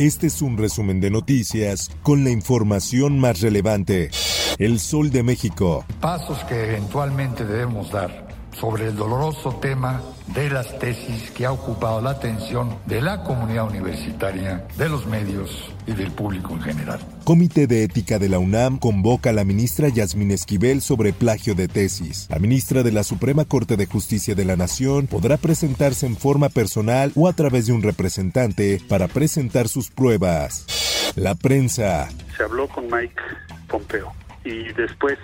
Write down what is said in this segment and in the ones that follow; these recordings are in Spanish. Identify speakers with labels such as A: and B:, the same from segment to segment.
A: Este es un resumen de noticias con la información más relevante. El Sol de México.
B: Pasos que eventualmente debemos dar sobre el doloroso tema de las tesis que ha ocupado la atención de la comunidad universitaria, de los medios y del público en general.
A: Comité de Ética de la UNAM convoca a la ministra Yasmín Esquivel sobre plagio de tesis. La ministra de la Suprema Corte de Justicia de la Nación podrá presentarse en forma personal o a través de un representante para presentar sus pruebas. La prensa.
C: Se habló con Mike Pompeo y después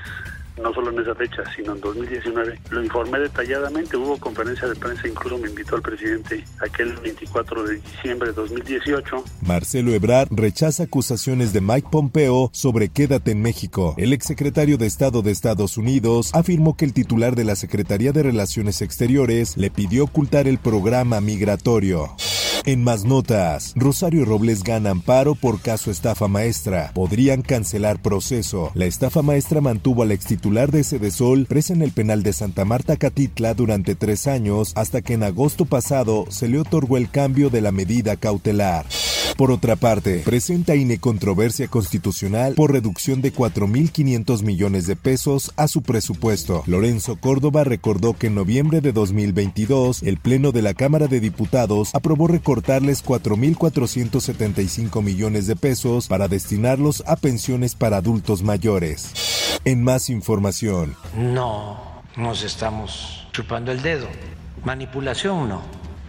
C: no solo en esa fecha, sino en 2019. Lo informé detalladamente, hubo conferencia de prensa, incluso me invitó el presidente aquel 24 de diciembre de 2018.
A: Marcelo Ebrard rechaza acusaciones de Mike Pompeo sobre quédate en México. El exsecretario de Estado de Estados Unidos afirmó que el titular de la Secretaría de Relaciones Exteriores le pidió ocultar el programa migratorio. En más notas, Rosario Robles gana amparo por caso estafa maestra. Podrían cancelar proceso. La estafa maestra mantuvo al ex titular de Sol presa en el penal de Santa Marta Catitla durante tres años hasta que en agosto pasado se le otorgó el cambio de la medida cautelar. Por otra parte, presenta INE controversia constitucional por reducción de 4.500 millones de pesos a su presupuesto. Lorenzo Córdoba recordó que en noviembre de 2022, el Pleno de la Cámara de Diputados aprobó recortarles 4.475 millones de pesos para destinarlos a pensiones para adultos mayores. En más información.
D: No nos estamos chupando el dedo. Manipulación no.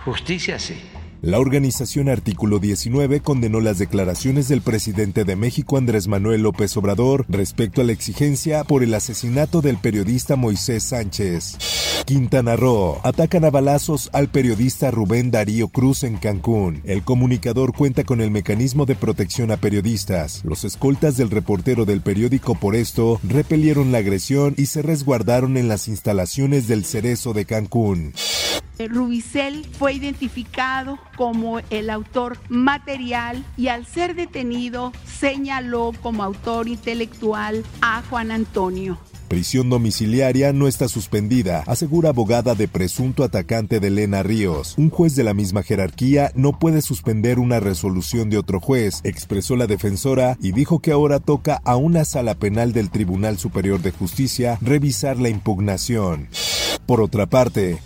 D: Justicia sí.
A: La organización Artículo 19 condenó las declaraciones del presidente de México Andrés Manuel López Obrador respecto a la exigencia por el asesinato del periodista Moisés Sánchez. Quintana Roo. Atacan a balazos al periodista Rubén Darío Cruz en Cancún. El comunicador cuenta con el mecanismo de protección a periodistas. Los escoltas del reportero del periódico por esto repelieron la agresión y se resguardaron en las instalaciones del Cerezo de Cancún.
E: Rubicel fue identificado como el autor material y al ser detenido señaló como autor intelectual a Juan Antonio.
A: Prisión domiciliaria no está suspendida, asegura abogada de presunto atacante de Elena Ríos. Un juez de la misma jerarquía no puede suspender una resolución de otro juez, expresó la defensora y dijo que ahora toca a una sala penal del Tribunal Superior de Justicia revisar la impugnación. Por otra parte,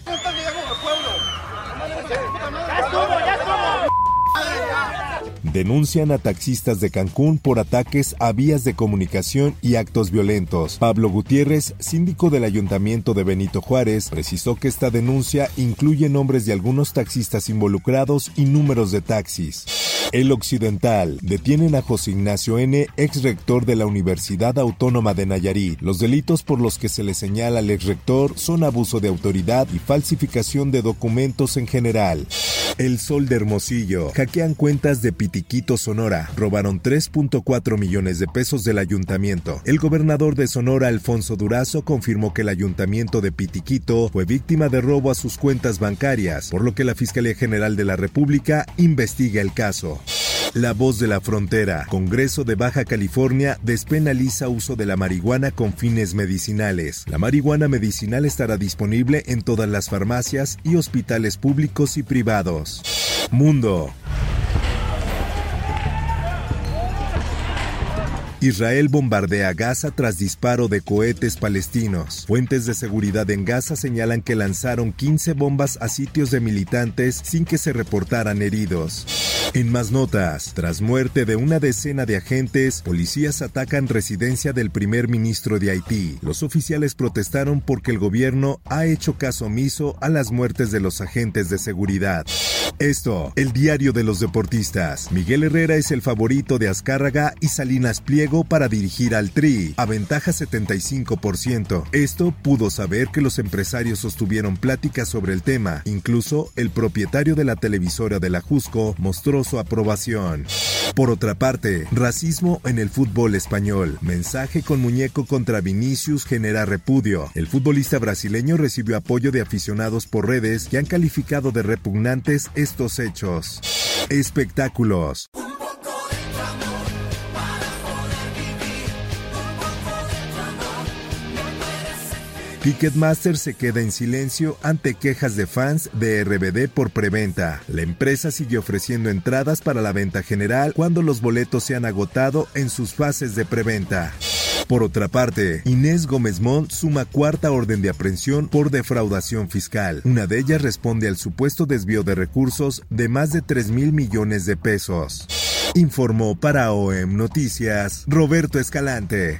A: Denuncian a taxistas de Cancún por ataques a vías de comunicación y actos violentos. Pablo Gutiérrez, síndico del Ayuntamiento de Benito Juárez, precisó que esta denuncia incluye nombres de algunos taxistas involucrados y números de taxis. El Occidental. Detienen a José Ignacio N., ex rector de la Universidad Autónoma de Nayarit. Los delitos por los que se le señala al ex rector son abuso de autoridad y falsificación de documentos en general. El Sol de Hermosillo. Hackean cuentas de Pitiquito, Sonora. Robaron 3.4 millones de pesos del ayuntamiento. El gobernador de Sonora, Alfonso Durazo, confirmó que el ayuntamiento de Pitiquito fue víctima de robo a sus cuentas bancarias, por lo que la Fiscalía General de la República investiga el caso. La voz de la frontera. Congreso de Baja California despenaliza uso de la marihuana con fines medicinales. La marihuana medicinal estará disponible en todas las farmacias y hospitales públicos y privados. Mundo. Israel bombardea Gaza tras disparo de cohetes palestinos. Fuentes de seguridad en Gaza señalan que lanzaron 15 bombas a sitios de militantes sin que se reportaran heridos. En más notas, tras muerte de una decena de agentes, policías atacan residencia del primer ministro de Haití. Los oficiales protestaron porque el gobierno ha hecho caso omiso a las muertes de los agentes de seguridad. Esto, el diario de los deportistas. Miguel Herrera es el favorito de Azcárraga y Salinas Pliego para dirigir al Tri, a ventaja 75%. Esto pudo saber que los empresarios sostuvieron pláticas sobre el tema. Incluso el propietario de la televisora de la Jusco mostró su aprobación. Por otra parte, racismo en el fútbol español. Mensaje con muñeco contra Vinicius genera repudio. El futbolista brasileño recibió apoyo de aficionados por redes que han calificado de repugnantes estos hechos. Espectáculos. Ticketmaster se queda en silencio ante quejas de fans de RBD por preventa. La empresa sigue ofreciendo entradas para la venta general cuando los boletos se han agotado en sus fases de preventa. Por otra parte, Inés Gómez Mont suma cuarta orden de aprehensión por defraudación fiscal. Una de ellas responde al supuesto desvío de recursos de más de 3 mil millones de pesos. Informó para OEM Noticias Roberto Escalante.